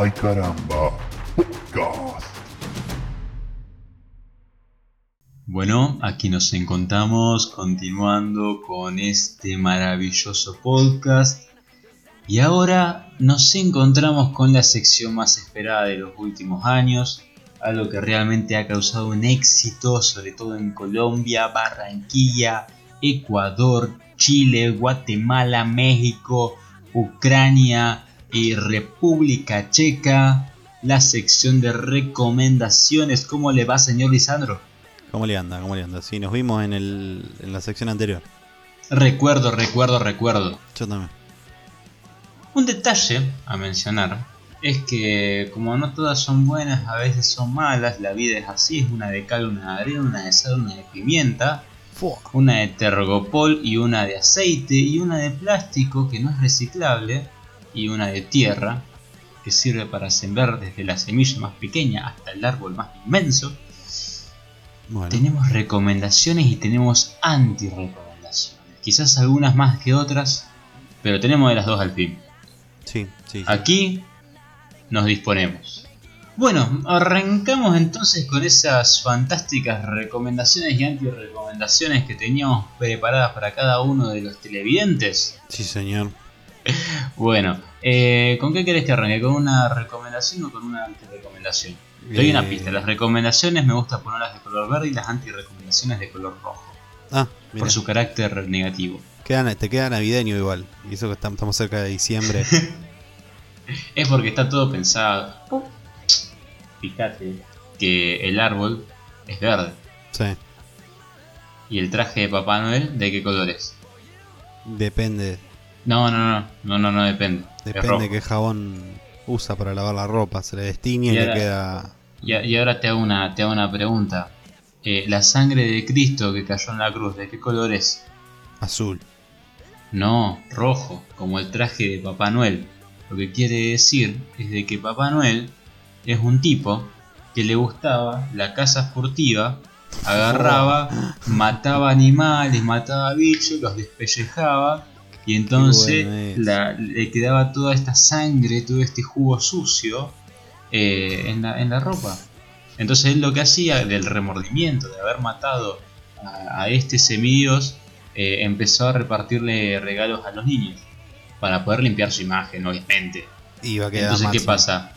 Ay caramba, podcast. Bueno, aquí nos encontramos continuando con este maravilloso podcast. Y ahora nos encontramos con la sección más esperada de los últimos años, algo que realmente ha causado un éxito, sobre todo en Colombia, Barranquilla, Ecuador, Chile, Guatemala, México, Ucrania y República Checa. La sección de recomendaciones. ¿Cómo le va, señor Lisandro? ¿Cómo le anda? ¿Cómo le anda? Sí, nos vimos en, el, en la sección anterior. Recuerdo, recuerdo, recuerdo. Yo también. Un detalle a mencionar es que como no todas son buenas, a veces son malas, la vida es así, es una de cal, una de arena, una de sal, una de pimienta, una de tergopol y una de aceite y una de plástico que no es reciclable y una de tierra que sirve para sembrar desde la semilla más pequeña hasta el árbol más inmenso. Bueno, Tenemos recomendaciones y tenemos anti-recomendaciones. Quizás algunas más que otras, pero tenemos de las dos al fin. sí, sí. sí. Aquí nos disponemos. Bueno, arrancamos entonces con esas fantásticas recomendaciones y anti-recomendaciones que teníamos preparadas para cada uno de los televidentes. Sí, señor. Bueno, eh, ¿con qué querés que arranque? ¿Con una recomendación o con una anti-recomendación? Te doy una Eh, pista. Las recomendaciones me gusta ponerlas de color verde y las anti-recomendaciones de color rojo. Ah, mira. Por su carácter negativo. Queda- te queda navideño igual. Y eso que estamos, estamos cerca de diciembre. Es porque está todo pensado. Fíjate que el árbol es verde. sí. ¿Y el traje de Papá Noel de qué color es? Depende. No, no, no, no, no, no depende. Depende de qué jabón usa para lavar la ropa. Se le destiñe y, Y le queda. Y, ahora te hago una, te hago una pregunta. Eh, la sangre de Cristo que cayó en la cruz, ¿de qué color es? azul. No, rojo, como el traje de Papá Noel. Lo que quiere decir es de que Papá Noel es un tipo que le gustaba la caza furtiva, agarraba, mataba animales, mataba bichos, los despellejaba y entonces bueno es. la- le quedaba toda esta sangre, todo este jugo sucio eh, en, la, en la ropa. Entonces él lo que hacía del remordimiento de haber matado a, a este semidios eh, empezó a repartirle regalos a los niños para poder limpiar su imagen, obviamente. A quedar Entonces, ¿qué máximo. pasa?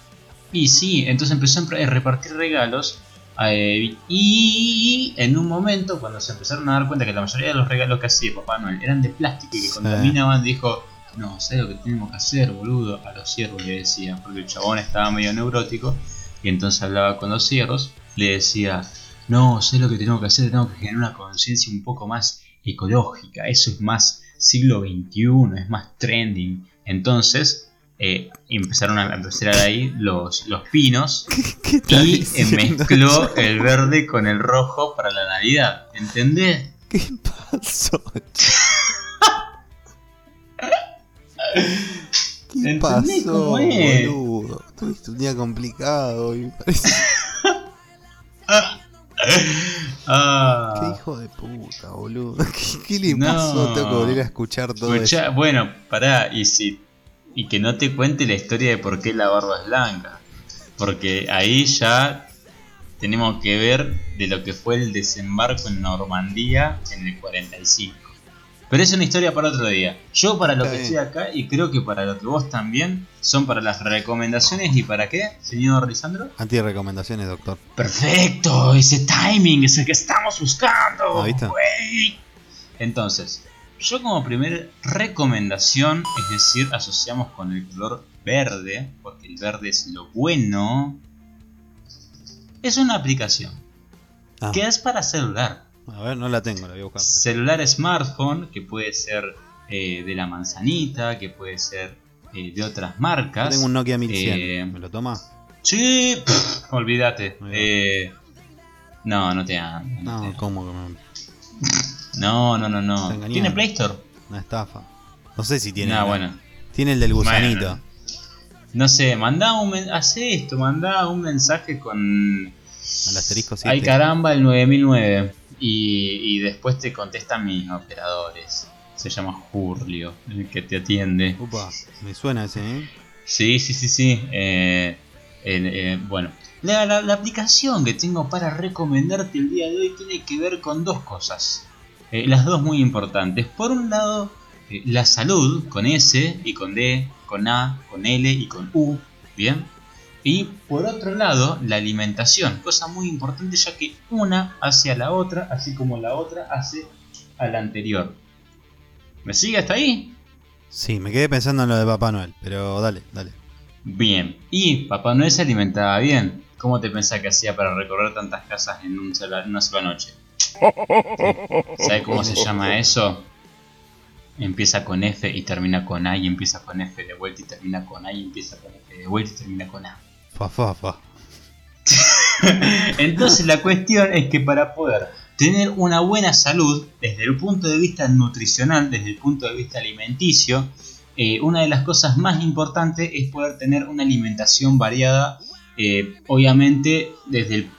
Y sí, entonces empezó a repartir regalos. Eh, y en un momento, cuando se empezaron a dar cuenta que la mayoría de los regalos que hacía Papá Noel eran de plástico y que Sí. contaminaban, dijo: No, ¿sabes lo que tenemos que hacer, boludo? A los ciervos le decía, porque el chabón estaba medio neurótico. Y entonces hablaba con los ciervos, le decía: No, sé lo que tenemos que hacer, tenemos que generar una conciencia un poco más ecológica. Eso es más siglo XXI, es más trending. Entonces eh, empezaron a empezar ahí los, los pinos ¿Qué está y mezcló el verde con el rojo para la Navidad. ¿Entendés? ¿Qué pasó? ¿Qué ¿Entendés pasó, boludo? Tuviste un día complicado y me parece. Ah, Qué hijo de puta, boludo. ¿Qué, qué le No. pasó? Tengo que volver a escuchar todo escuchá, eso. bueno, pará, y si y que no te cuente la historia de por qué la barba es blanca. Porque ahí ya tenemos que ver de lo que fue el desembarco en Normandía en el 45. Pero es una historia para otro día. Yo para lo Está que bien. estoy acá y creo que para lo que vos también son para las recomendaciones y para qué, señor Lisandro. Anti-recomendaciones, doctor. Perfecto, ese timing es el que estamos buscando. Ah, ¿viste? güey. Entonces, yo como primera recomendación, es decir, asociamos con el color verde, porque el verde es lo bueno, es una aplicación Ah, que es para celular. a ver, no la tengo, la voy a buscar. Celular smartphone, que puede ser eh, de la manzanita, que puede ser eh, de otras Yo marcas. tengo un Nokia 1100. Eh, ¿Me lo toma? Sí, pff, olvídate. Eh, no, no te anda. no No. ¿cómo que me- No, no, no, no. Engañando. ¿Tiene Play Store? Una estafa. No sé si tiene. La- bueno. Tiene el del gusanito. Bueno. No sé, mandá un hace esto, mandá un mensaje con Al asterisco 7. Ay caramba el 9009 y, y después te contestan mis operadores. Se llama Julio, el que te atiende. Upa, me suena ese, ¿eh? Sí, sí, sí, sí. Eh, eh, bueno, la, la- la aplicación que tengo para recomendarte el día de hoy tiene que ver con dos cosas. Eh, las dos muy importantes. Por un lado, eh, la salud con S y con D, con A, con L y con U. Bien. Y por otro lado, la alimentación. Cosa muy importante ya que una hace a la otra, así como la otra hace a la anterior. ¿Me sigue hasta ahí? Sí, me quedé pensando en lo de Papá Noel, pero dale, dale. Bien. Y Papá Noel se alimentaba bien. ¿Cómo te pensás que hacía para recorrer tantas casas en, un sola- en una sola noche? ¿Sabes cómo se llama eso? Empieza con F y termina con A y empieza con F de vuelta y termina con A y empieza con F de vuelta y termina con A. Fa, fa, fa. Entonces la cuestión es que para poder tener una buena salud desde el punto de vista nutricional, desde el punto de vista alimenticio, eh, una de las cosas más importantes es poder tener una alimentación variada, eh, obviamente desde el-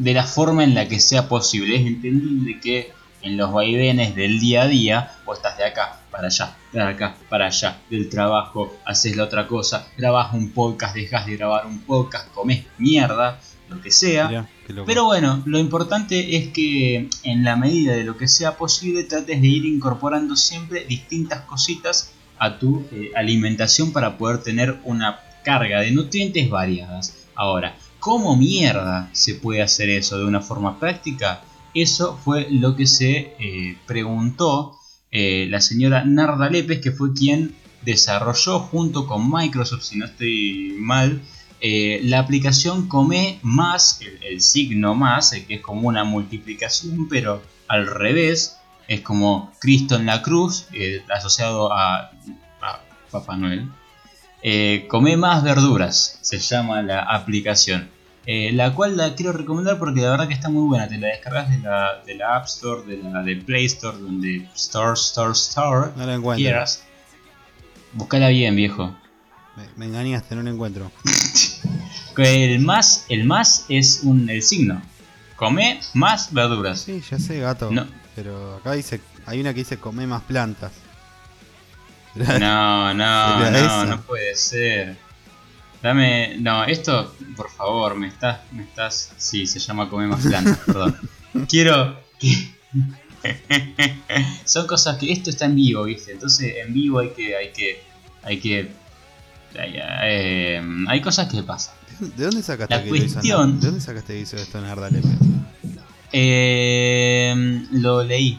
de la forma en la que sea posible. Es entendible que en los vaivenes del día a día, vos estás de acá para allá, de acá para allá, del trabajo, haces la otra cosa, grabás un podcast, dejas de grabar un podcast, comes mierda, lo que sea. Mirá. Pero bueno, lo importante es que en la medida de lo que sea posible trates de ir incorporando siempre distintas cositas a tu eh, alimentación para poder tener una carga de nutrientes variadas. Ahora, ¿cómo mierda se puede hacer eso de una forma práctica? Eso fue lo que se eh, preguntó eh, la señora Narda Lépez, que fue quien desarrolló junto con Microsoft, si no estoy mal, eh, la aplicación Come más, el, signo más, que es como una multiplicación, pero al revés, es como Cristo en la cruz, asociado a, a Papá Noel. Eh, come más verduras, se llama la aplicación. Eh, la cual la quiero recomendar porque la verdad que está muy buena. Te la descargas de la, de la App Store, de la de Play Store, donde Store, Store, Store No lo encuentro. quieras. Buscala bien, viejo. Me, me engañaste, no lo encuentro. El más, el más es un, el signo. Come más verduras. Sí, ya sé, gato. No. Pero acá dice, hay una que dice come más plantas. No, no, ¿Sería no, no puede ser. Dame, no, esto, por favor, me estás, me estás, sí, se llama comer más plantas, perdón. Quiero, son cosas que esto está en vivo, viste, entonces en vivo hay que, hay que, hay que, hay, eh, hay cosas que pasan. ¿De dónde sacaste La que hizo ¿De dónde sacaste que hizo esto Lépez? Eh, lo leí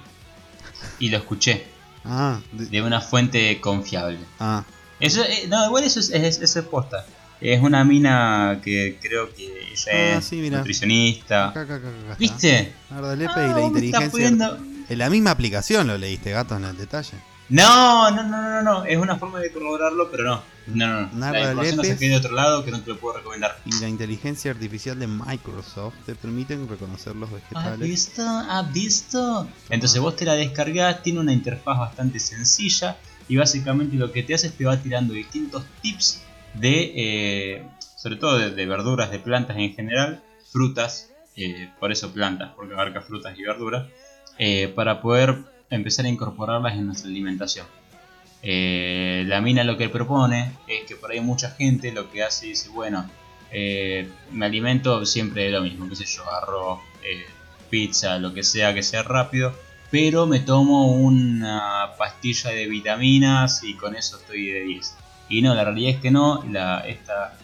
y lo escuché Ah, de- de una fuente confiable. ah, Eso, eh, no, igual eso es, es, eso es posta. Es una mina que creo que ella Ah, es sí, mira. nutricionista. acá, acá, acá, acá está. ¿Viste? Ah, y la inteligencia. poniendo- En la misma aplicación lo leíste, gato, en el detalle. No, no, no, no, no. Es una forma de corroborarlo, pero no. No, no, no. Narda La información la Lépez. saqué de otro lado que no te lo puedo recomendar. Y la inteligencia artificial de Microsoft te permiten reconocer los ¿Has vegetales. visto? ¿Has visto? Entonces vos te la descargás, tiene una interfaz bastante sencilla y básicamente lo que te hace es te va tirando distintos tips de, eh, sobre todo de, de verduras, de plantas en general, frutas, eh, por eso plantas, porque abarca frutas y verduras, eh, para poder empezar a incorporarlas en nuestra alimentación. Eh, la mina lo que propone es que por ahí mucha gente lo que hace dice, bueno, eh, me alimento siempre de lo mismo, qué sé yo, arroz, eh, pizza, lo que sea que sea rápido, pero me tomo una pastilla de vitaminas y con eso estoy de 10. Y no, la realidad es que no, esta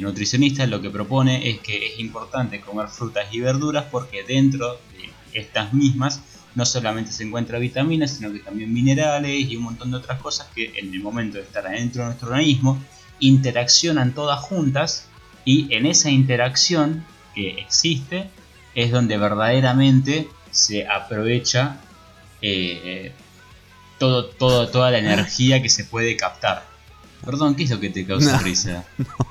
nutricionista lo que propone es que es importante comer frutas y verduras porque dentro de estas mismas no solamente se encuentra vitaminas, sino que también minerales y un montón de otras cosas que en el momento de estar adentro de nuestro organismo interaccionan todas juntas y en esa interacción que existe es donde verdaderamente se aprovecha eh, todo, todo, toda la energía que se puede captar. Perdón, ¿qué es lo que te causa No. risa?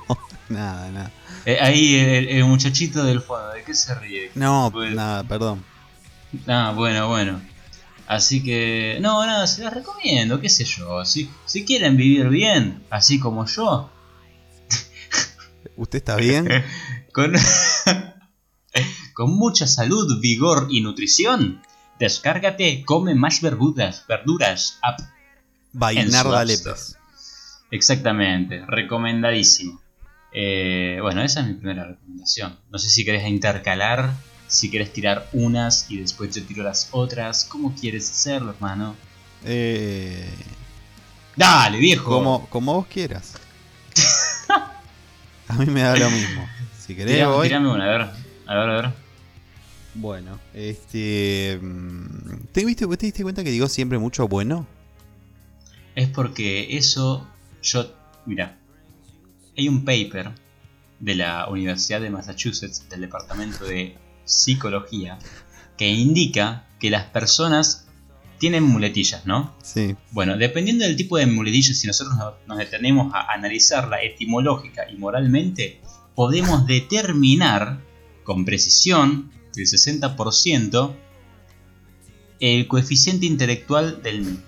Nada, nada. Eh, ahí el, el muchachito del fondo, ¿de qué se ríe? No, Pues- nada, perdón. Ah, bueno, bueno. Así que, no, nada, se las recomiendo, qué sé yo. Si, si quieren vivir bien, así como yo, ¿Usted está bien? con, con mucha salud, vigor y nutrición, descárgate Come Más Verduras, verduras app. Lépez. Exactamente, recomendadísimo. Eh, bueno, esa es mi primera recomendación. No sé si querés intercalar, si querés tirar unas y después yo tiro las otras. ¿Cómo quieres hacerlo, hermano? Eh, Dale, viejo. como, como vos quieras. A mí me da lo mismo. Si querés, Tirame, voy. tirame una, a ver. A ver, a ver. Bueno, este. mm, ¿Te, viste, ¿Te diste cuenta que digo siempre mucho bueno? Es porque eso, yo, mira, hay un paper de la Universidad de Massachusetts, del Departamento de Psicología, que indica que las personas tienen muletillas, ¿no? Sí. Bueno, dependiendo del tipo de muletillas, si nosotros no- nos detenemos a analizarla etimológica y moralmente, podemos determinar con precisión del 60% el coeficiente intelectual del mismo.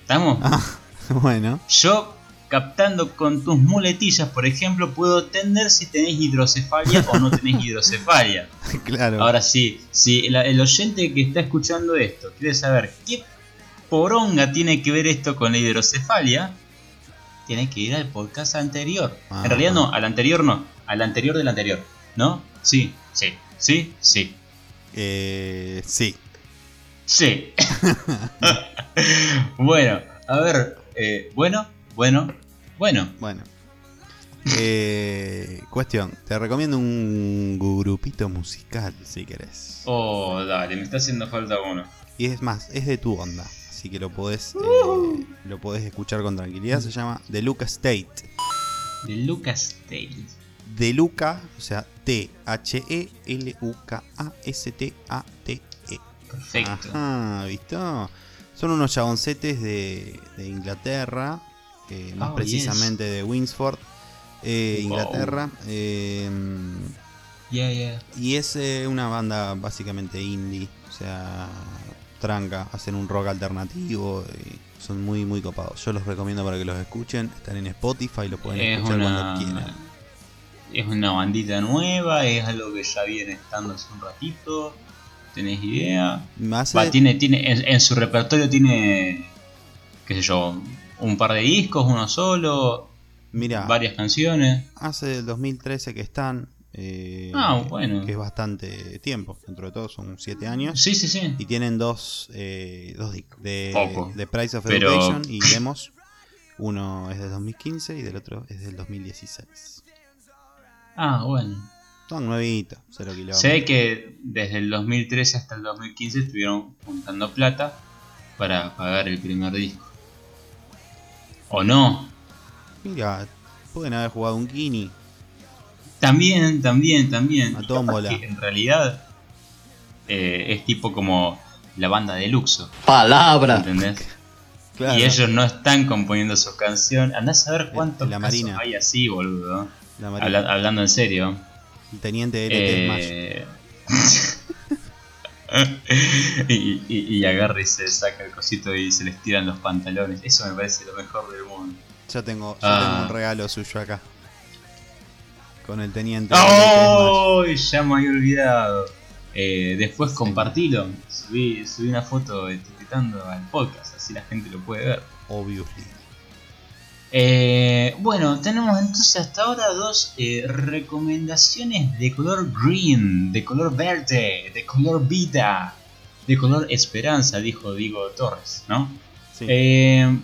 ¿Estamos? Ah, bueno. Yo, captando con tus muletillas, por ejemplo, puedo entender si tenés hidrocefalia o no tenés hidrocefalia. Claro. Ahora sí, si el, el oyente que está escuchando esto quiere saber qué poronga tiene que ver esto con la hidrocefalia, tiene que ir al podcast anterior. Ah. En realidad no, al anterior no, al anterior del anterior. ¿No? Sí, sí, sí, sí. Eh, sí. Sí. bueno, a ver, eh, bueno, bueno, bueno. Bueno. Eh, cuestión. Te recomiendo un grupito musical si querés. Oh, dale, me está haciendo falta uno. Y es más, es de tu onda. Así que lo podés, eh, lo podés escuchar con tranquilidad. Se llama The Luca State. De Lucas Tale. De Luca, o sea, T-H-E-L-U-K-A-S-T-A-T-E. Perfecto. Ajá, ¿visto? Son unos chaboncetes de, de Inglaterra, eh, más Oh, precisamente de Winsford, eh, Wow. Inglaterra. eh, Yeah, yeah. y es una banda básicamente indie, o sea, tranca, hacen un rock alternativo, y son muy, muy copados. Yo los recomiendo para que los escuchen, están en Spotify, lo pueden Es escuchar una, cuando quieran. es una bandita nueva, es algo que ya viene estando hace un ratito. ¿Tenés idea? Más Va, tiene, tiene, en, en su repertorio tiene, qué sé yo, un par de discos, uno solo, mira, varias canciones. hace el 2013 que están, eh, Ah, bueno. que es bastante tiempo, dentro de todo son 7 años. Sí, sí, sí. Y tienen dos, eh, dos discos de, Poco. de Price of Pero- Education y Demos. Uno es del 2015 y del otro es del 2016. Ah, bueno. Son nuevitos, kilómetros. Sé que desde el 2013 hasta el 2015 estuvieron juntando plata para pagar el primer disco. ¿O no? Mira, pueden haber jugado un Kini. También, también, también. A tómbola. en realidad eh, es tipo como la banda de Luxo, Palabra. ¿entendés? Claro, Y ellos no están componiendo sus canciones. Andás a ver cuántos la casos Marina. hay así, boludo. la Marina. Habla- hablando en serio. El teniente. Eh... y, y, y agarra y se saca el cosito y se les tiran los pantalones. Eso me parece lo mejor del mundo. Yo tengo, yo Ah. tengo un regalo suyo acá. Con el teniente. ¡Oh! Ya me había olvidado. Eh, después compartilo. Subí, subí una foto etiquetando al podcast, así la gente lo puede ver. Obviously. Eh, bueno, tenemos entonces hasta ahora dos eh, recomendaciones de color green, de color verde, de color vida, de color esperanza, dijo Diego Torres, ¿no? Sí. Eh,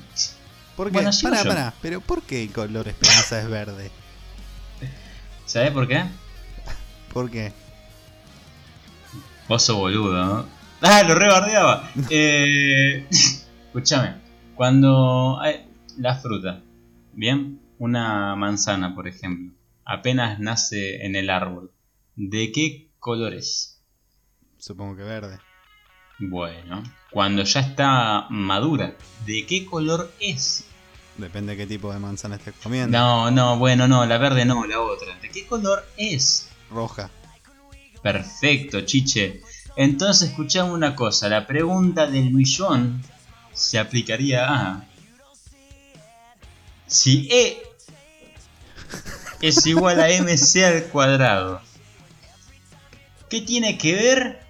¿Por qué? bueno, sigo pará, yo. pará. Pero ¿por qué el color esperanza es verde? ¿Sabés por qué? ¿Por qué? Vos sos boludo, ¿no? ¡Ah, lo rebardeaba! eh, escúchame, cuando hay la fruta, ¿bien? Una manzana, por ejemplo, apenas nace en el árbol, ¿de qué color es? Supongo que verde. Bueno, cuando ya está madura, ¿de qué color es? Depende de qué tipo de manzana estés comiendo. No, no, bueno, no, la verde no, la otra. ¿De qué color es? Roja. Perfecto, chiche. Entonces escuchamos una cosa, la pregunta del millón se aplicaría a... Si E es igual a MC al cuadrado, ¿qué tiene que ver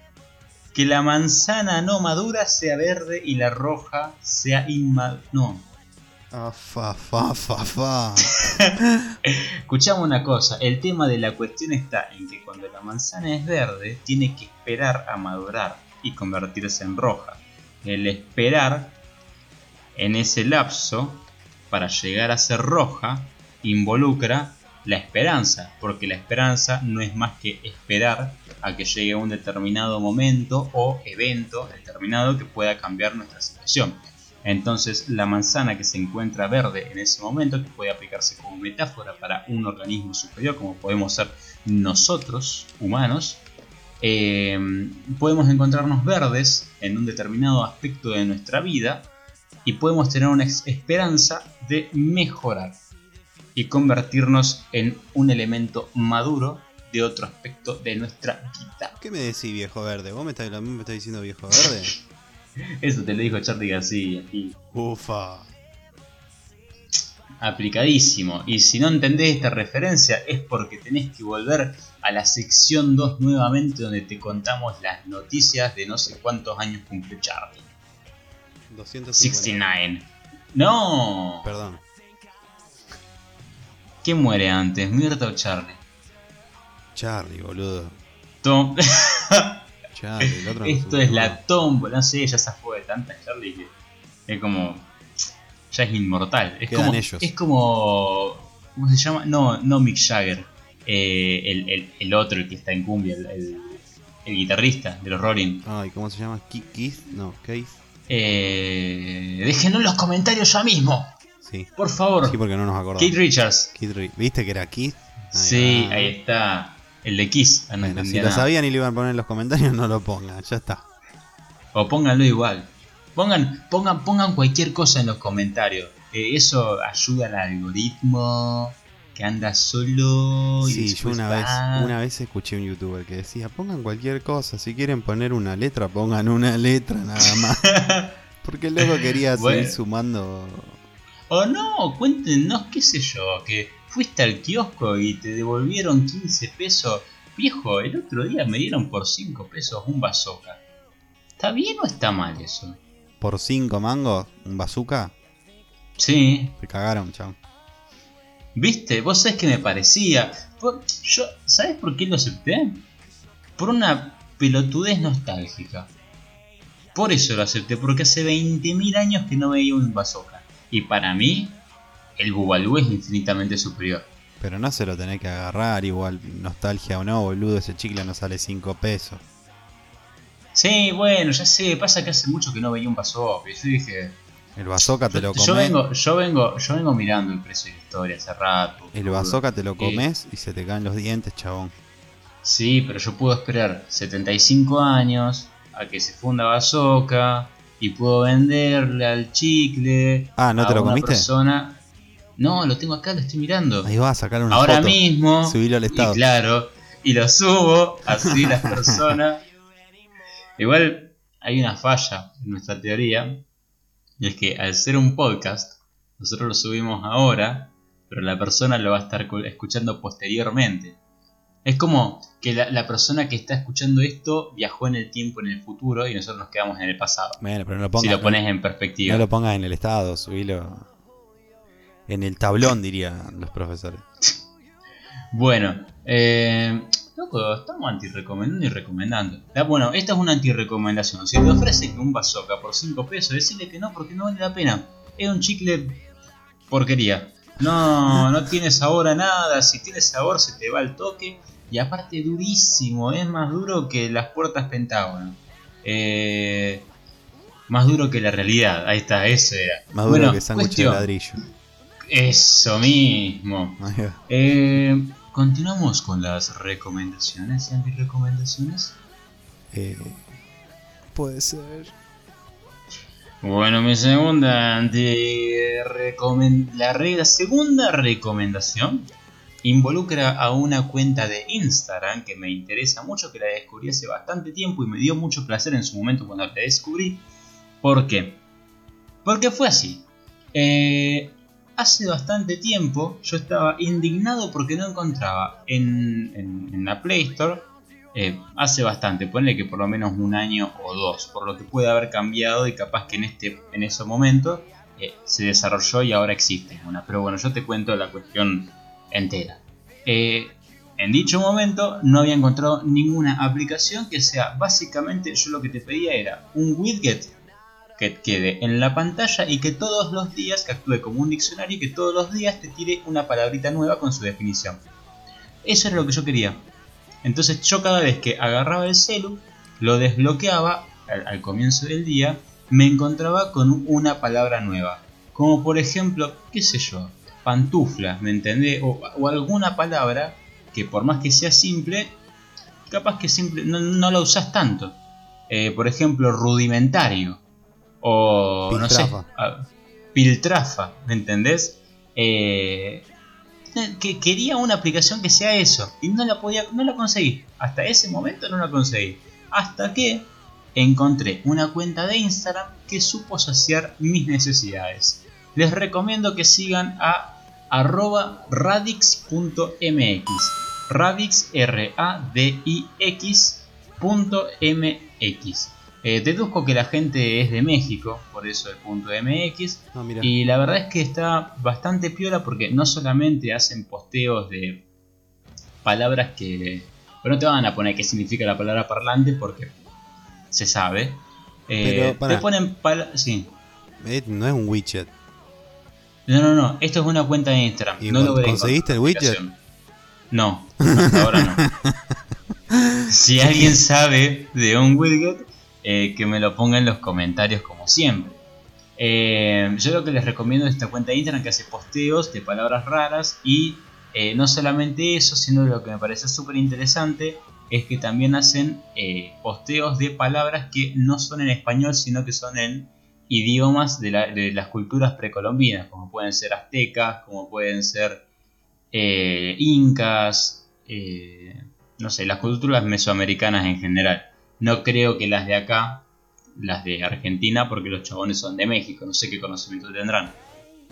que la manzana no madura sea verde y la roja sea inmadura? No. Ah, fa, fa, fa, fa. Escuchamos una cosa, el tema de la cuestión está en que cuando la manzana es verde, tiene que esperar a madurar y convertirse en roja. El esperar en ese lapso para llegar a ser roja involucra la esperanza, porque la esperanza no es más que esperar a que llegue un determinado momento o evento determinado que pueda cambiar nuestra situación. Entonces la manzana que se encuentra verde en ese momento, que puede aplicarse como metáfora para un organismo superior como podemos ser nosotros, humanos, eh, podemos encontrarnos verdes en un determinado aspecto de nuestra vida y podemos tener una esperanza de mejorar y convertirnos en un elemento maduro de otro aspecto de nuestra vida. ¿Qué me decís, viejo verde? ¿Vos me estás, me estás diciendo viejo verde? Eso te lo dijo Charlie García. Ufa. aplicadísimo. Y si no entendés esta referencia es porque tenés que volver a la sección 2 nuevamente donde te contamos las noticias de no sé cuántos años cumple Charlie. 250. 69. No. Perdón. ¿Quién muere antes, Mirta o Charlie? Charlie, boludo. Tom. Charlie, el otro. Esto es la tómbola, no sé, ya se fue de tanta Charlie que es como. Ya es inmortal. Es Quedan como. ellos. Es como. ¿Cómo se llama? No, no Mick Jagger. Eh, el, el- el otro, el que está en cumbia, el, el- guitarrista de los Rolling. Ay, ¿cómo se llama? Keith? No, Keith. Eh, déjenlo en los comentarios ya mismo, Sí. por favor. Sí, porque no nos acordamos. Keith Richards. Keith Ri- ¿Viste que era Keith? Ahí sí, va. ahí está. El de Kiss. Ah, no Bueno, si lo sabían y lo iban a poner en los comentarios, no lo pongan, ya está. O pónganlo igual. Pongan, pongan, pongan cualquier cosa en los comentarios. Eh, eso ayuda al algoritmo que anda solo. y Sí, yo una va. vez, una vez escuché un youtuber que decía, pongan cualquier cosa, si quieren poner una letra, pongan una letra nada más. Porque el loco quería Bueno. seguir sumando. O no, cuéntenos, qué sé yo, que fuiste al kiosco y te devolvieron 15 pesos. Viejo, el otro día me dieron por 5 pesos un bazooka. ¿Está bien o está mal eso? Por 5 mangos, un bazooka, Sí, te cagaron, chao. ¿Viste? Vos sabés que me parecía. Yo, ¿Sabés por qué lo acepté? Por una pelotudez nostálgica. Por eso lo acepté, porque hace 20.000 años que no veía un bazooka. Y para mí, el Bubalú es infinitamente superior. Pero no se lo tenés que agarrar, igual, nostalgia o no, boludo, ese chicle no sale 5 pesos. Sí, bueno, ya sé, pasa que hace mucho que no veía un bazooka. Y yo dije, El bazooka te lo yo, comes. vengo, yo vengo, yo vengo mirando el precio de la historia hace rato. El bazooka te lo Eh, comes y se te caen los dientes, chabón. Sí, pero yo puedo esperar 75 años a que se funda Bazooka y puedo venderle al chicle. Ah, ¿no a te lo comiste? persona. No, lo tengo acá, lo estoy mirando. Ahí vas a sacar una Ahora foto. mismo. subilo al estado. Y claro, y lo subo, así las personas. Igual hay una falla en nuestra teoría, y es que al ser un podcast, nosotros lo subimos ahora, pero la persona lo va a estar cu- escuchando posteriormente. Es como que la, la persona que está escuchando esto viajó en el tiempo, en el futuro, y nosotros nos quedamos en el pasado. Bueno, pero no lo pongas. si lo no- pones en perspectiva. No lo pongas en el estado, subilo. En el tablón, dirían los profesores. Bueno, eh, loco, estamos anti-recomendando y recomendando. Ah, Bueno, esta es una anti-recomendación. Si te ofrecen un bazooka por 5 pesos, decirle que no porque no vale la pena. Es un chicle porquería. No, no tiene sabor a nada. Si tiene sabor, se te va el toque. Y aparte, durísimo. Es más duro que las puertas Pentágono. Eh, más duro que la realidad. Ahí está, eso era. Más duro que sándwich de ladrillo. Eso mismo. Eh, continuamos con las recomendaciones y antirecomendaciones. Eh, puede ser. Bueno, mi segunda la, re- la segunda recomendación involucra a una cuenta de Instagram que me interesa mucho, que la descubrí hace bastante tiempo y me dio mucho placer en su momento cuando la descubrí. ¿Por qué? Porque fue así. Eh, hace bastante tiempo yo estaba indignado porque no encontraba en, la Play Store, eh, hace bastante, ponle que por lo menos un año o dos, por lo que puede haber cambiado y capaz que en, este, en ese momento eh, se desarrolló y ahora existe una. Pero bueno, yo te cuento la cuestión entera. Eh, en dicho momento no había encontrado ninguna aplicación que sea básicamente yo lo que te pedía era un widget que quede en la pantalla y que todos los días, que actúe como un diccionario y que todos los días te tire una palabrita nueva con su definición. Eso era lo que yo quería. Entonces yo cada vez que agarraba el celu, lo desbloqueaba al, comienzo del día, me encontraba con una palabra nueva. Como por ejemplo, qué sé yo, pantufla, ¿me entendés? O, alguna palabra que por más que sea simple, capaz que simple, no, la usas tanto. Eh, por ejemplo, rudimentario. O no sé, piltrafa, ¿me entendés? Eh, que quería una aplicación que sea eso y no la podía no la conseguí. Hasta ese momento no la conseguí. Hasta que encontré una cuenta de Instagram que supo saciar mis necesidades. Les recomiendo que sigan a arroba radix.mx radix r a d i x eh, deduzco que la gente es de México, por eso el punto MX. Ah, y la verdad es que está bastante piola porque no solamente hacen posteos de palabras que... Pero no te van a poner qué significa la palabra parlante porque se sabe. Eh, te ponen Sí. Eh, no es un widget. No, no, no. Esto es una cuenta de Instagram. no ¿Conseguiste el widget? No, ahora no. si alguien sabe de un widget, eh, que me lo ponga en los comentarios como siempre. Eh, yo lo que les recomiendo es esta cuenta de Instagram que hace posteos de palabras raras y eh, no solamente eso, sino lo que me parece súper interesante es que también hacen posteos de palabras que no son en español, sino que son en idiomas de, las culturas precolombinas, como pueden ser aztecas, como pueden ser incas, no sé, las culturas mesoamericanas en general. No creo que las de acá, las de Argentina, porque los chabones son de México, no sé qué conocimiento tendrán.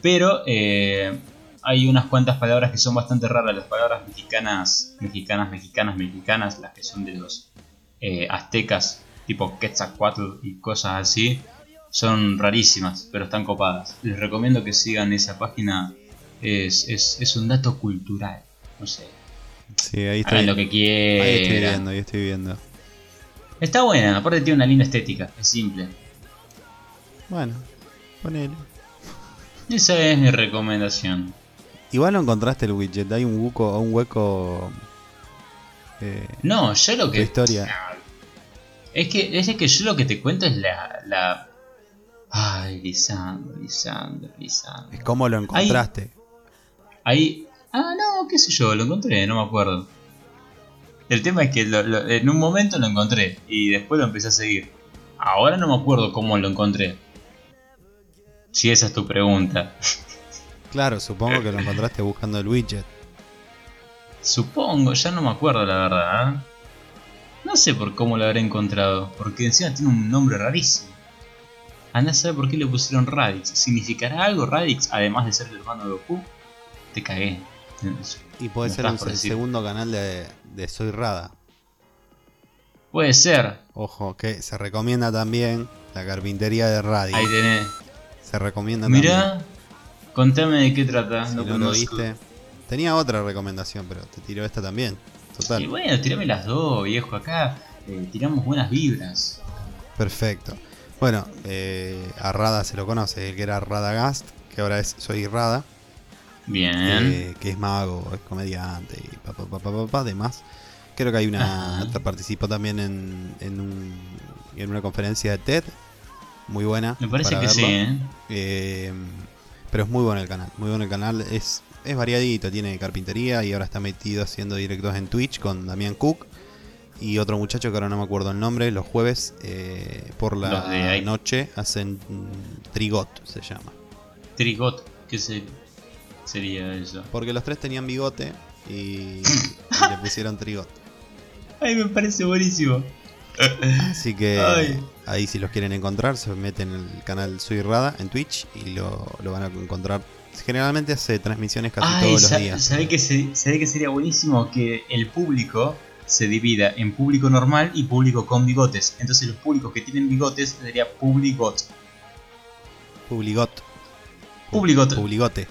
Pero eh, hay unas cuantas palabras que son bastante raras, las palabras mexicanas, mexicanas, mexicanas, mexicanas, las que son de los eh, aztecas, tipo Quetzalcoatl y cosas así, son rarísimas, pero están copadas. Les recomiendo que sigan esa página, es, es, un dato cultural, no sé. Sí, ahí está. lo que quieran. Ahí estoy viendo, ahí estoy viendo. Está buena, aparte tiene una linda estética, es simple. Bueno, ponele. Esa es mi recomendación. Igual no encontraste el widget, hay un hueco, un hueco. Eh, no, yo lo que. historia. Es que, es que yo lo que te cuento es la. la... Ay, Lisandro, Lisandro, Lisandro. Es cómo lo encontraste. ahí. Ah, no, qué sé yo, lo encontré, no me acuerdo. El tema es que en un momento lo encontré y después lo empecé a seguir. Ahora no me acuerdo cómo lo encontré. Si esa es tu pregunta. Claro, supongo que lo encontraste buscando el widget. Supongo, ya no me acuerdo la verdad. ¿eh? No sé por cómo lo habré encontrado, porque encima tiene un nombre rarísimo. Anda a saber por qué le pusieron Radix. ¿Significará algo Radix además de ser el hermano de Goku? Te cagué. Y puede ser el, segundo canal de, Soy Rada. Puede ser. Ojo, que se recomienda también la carpintería de radio. Ahí tenés. Se recomienda Mirá, contame de qué trata. no, lo viste. Tenía otra recomendación, pero te tiro esta también. Total. Y bueno, tirame las dos, viejo. Acá eh, tiramos buenas vibras. Perfecto. Bueno, eh, a Rada se lo conoce, el que era Radagast, que ahora es Soy Rada. Bien. Eh, que es mago, es comediante y papá, papá, papá, demás. Creo que hay una. Participó también en, en, un, en una conferencia de TED. Muy buena. Me parece que sí, ¿eh? ¿eh? Pero es muy bueno el canal. Muy bueno el canal. Es, es variadito. Tiene carpintería y ahora está metido haciendo directos en Twitch con Damián Cook. Y otro muchacho que ahora no me acuerdo el nombre. Los jueves eh, por la noche hacen Trigot, se llama. Trigot, ¿qué se sería eso? Porque los tres tenían bigote y, le pusieron trigote. Ay, me parece buenísimo. Así que ahí si los quieren encontrar, se meten en el canal Soy Rada en Twitch y lo, van a encontrar. Generalmente hace transmisiones casi todos los días. ¿Sabe que, que sería buenísimo que el público se divida en público normal y público con bigotes? Entonces los públicos que tienen bigotes sería publigot. Publigot. Publigote. Publigote.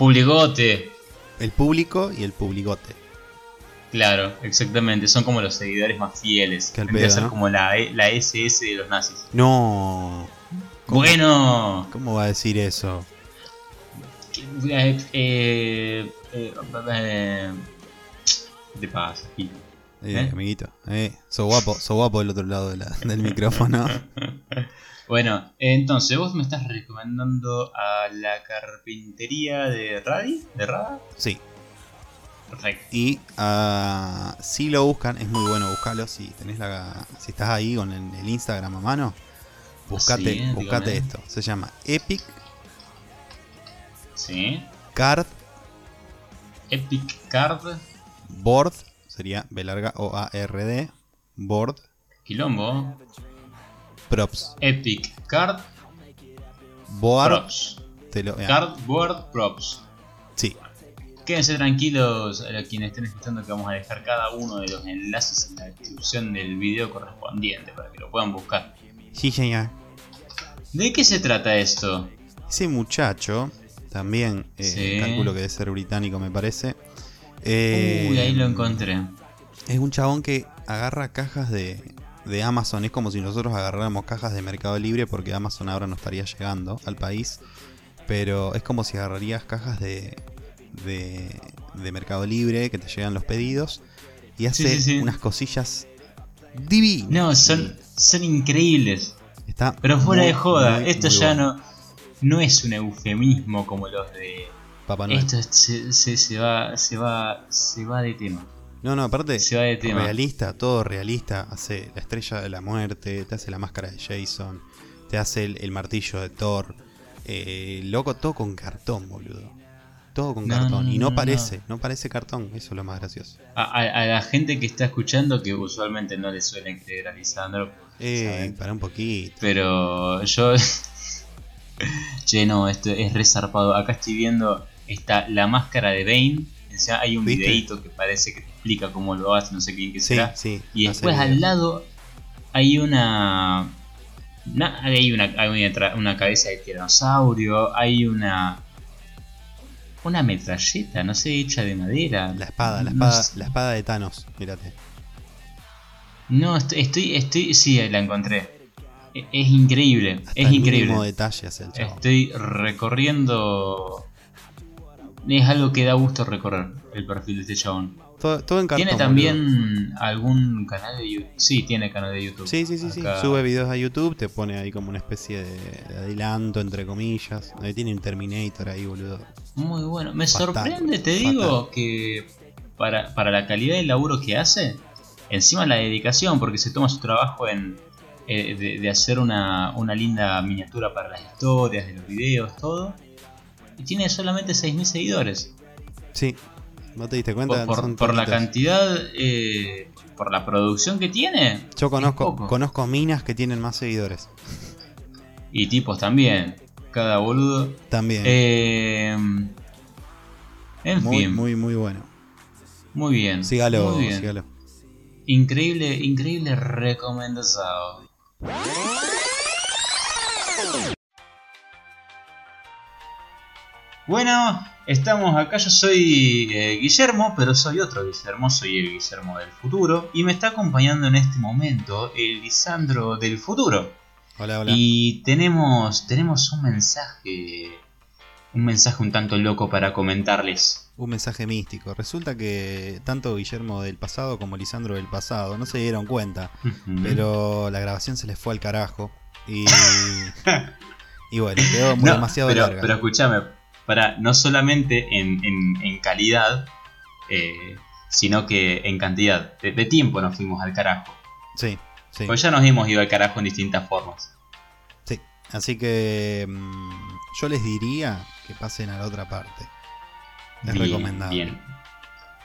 Publigote. El público y el publigote. Claro, exactamente. Son como los seguidores más fieles. Que al Vendría a pedo, ser ¿no? como la, la SS de los nazis. No. ¿Cómo- Bueno. ¿Cómo va a decir eso? eh, eh, eh, eh, ¿Qué te pasa, Gil? Eh, ¿Eh? amiguito. Eh, sos guapo, sos guapo del otro lado de la- del micrófono. Bueno, entonces vos me estás recomendando a la carpintería de Radi, de Rada. Sí. Perfecto. Y ah, si lo buscan, es muy bueno buscarlo. Si tenés la, si estás ahí con el, el Instagram a mano, buscate, Sí, buscate esto. Se llama Epic Sí. Card Epic Card. Board. Sería B larga O A R D. Board Quilombo. Props. Epic Card Board. Props. Te lo, Cardboard Props. Sí. Quédense tranquilos a quienes estén escuchando que vamos a dejar cada uno de los enlaces en la descripción del video correspondiente para que lo puedan buscar. Sí, señor. ¿De qué se trata esto? Ese muchacho, también eh, Sí. calculo que debe ser británico, me parece. Eh, Uy, ahí lo encontré. Es un chabón que agarra cajas de, de Amazon. Es como si nosotros agarráramos cajas de Mercado Libre porque Amazon ahora no estaría llegando al país. Pero es como si agarrarías cajas de, de, de Mercado Libre que te llegan los pedidos. Y hace Sí, sí, sí. unas cosillas divinas. No, son, son increíbles. Está Pero fuera muy, de joda, muy, esto muy ya bueno. no, no es un eufemismo como los de. Papá Noel. Esto es- se, se, se va, se va, se va de tema. No, no, aparte, realista, todo realista. Hace la estrella de la muerte, te hace la máscara de Jason, te hace el, el martillo de Thor. Eh, loco, todo con cartón, boludo. Todo con No, cartón. no, y no, no, parece, no. parece cartón. Eso es lo más gracioso. A, a- a la gente que está escuchando, que usualmente no le suelen creer a Lisandro, Eh, para un poquito. pero yo. che, no, esto es resarpado. Acá estoy viendo, está la máscara de Bane. O sea, hay un ¿Viste? videito que parece que explica cómo lo hace, no sé quién que Sí, será. sí. Y después al lado hay una, na- hay una hay una, cabeza de tiranosaurio, hay una una metralleta, no sé, hecha de madera. La espada, la No espada, sé. la espada de Thanos, mírate. No, estoy, estoy, estoy, sí, la encontré. E- Es increíble, Hasta es el increíble. detalle el. Estoy recorriendo. Es algo que da gusto recorrer el perfil de este chabón. Todo, todo en cartón. ¿Tiene boludo. también algún canal de YouTube? Sí, tiene canal de YouTube. Sí, sí, sí, sí. Sube videos a YouTube, te pone ahí como una especie de, de adelanto, entre comillas. Ahí tiene un Terminator ahí, boludo. Muy bueno. Me Fatal, sorprende, te fatal. digo, que para, para la calidad del laburo que hace, encima la dedicación, porque se toma su trabajo en eh, de, de hacer una, una linda miniatura para las historias, de los videos, todo. Y tiene solamente 6.000 seguidores. Sí. ¿No te diste cuenta? por- Son por la cantidad, eh, por la producción que tiene. Yo conozco, conozco minas que tienen más seguidores. Y tipos también. Cada boludo. También. Eh, en muy, fin, muy, muy, muy bueno. bien. Sígalo, muy bien. sígalo. Increíble, increíble recomendación. Bueno, estamos acá. Yo soy eh, Guillermo, pero soy otro Guillermo. Soy el Guillermo del futuro. Y me está acompañando en este momento el Lisandro del futuro. Hola, hola. Y tenemos, tenemos un mensaje. Un mensaje un tanto loco para comentarles. Un mensaje místico. Resulta que tanto Guillermo del pasado como Lisandro del pasado no se dieron cuenta. Pero la grabación se les fue al carajo. Y. y bueno, quedó muy No, demasiado pero, larga. pero escúchame, para, no solamente en, en- en calidad, eh, sino que en cantidad. De, de tiempo nos fuimos al carajo. Sí, sí. Pues ya nos hemos ido al carajo en distintas formas. Sí, así que mm, yo les diría que pasen a la otra parte. Es Bien, recomendable. Bien.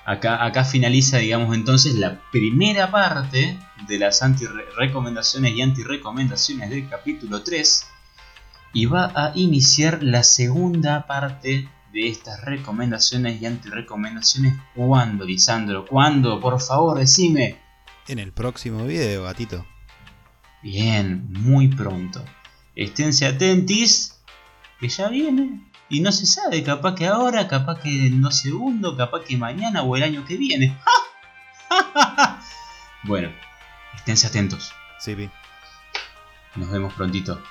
Acá, acá finaliza, digamos, entonces la primera parte de las anti-recomendaciones y anti-recomendaciones del capítulo 3. Y va a iniciar la segunda parte de estas recomendaciones y anti-recomendaciones. ¿Cuándo, Lisandro? ¿Cuándo? Por favor, decime. En el próximo video, gatito. Bien, muy pronto. Esténse atentis. que ya viene. Y no se sabe, capaz que ahora, capaz que en dos segundos, capaz que mañana o el año que viene. bueno, esténse atentos. Sí. Nos vemos prontito.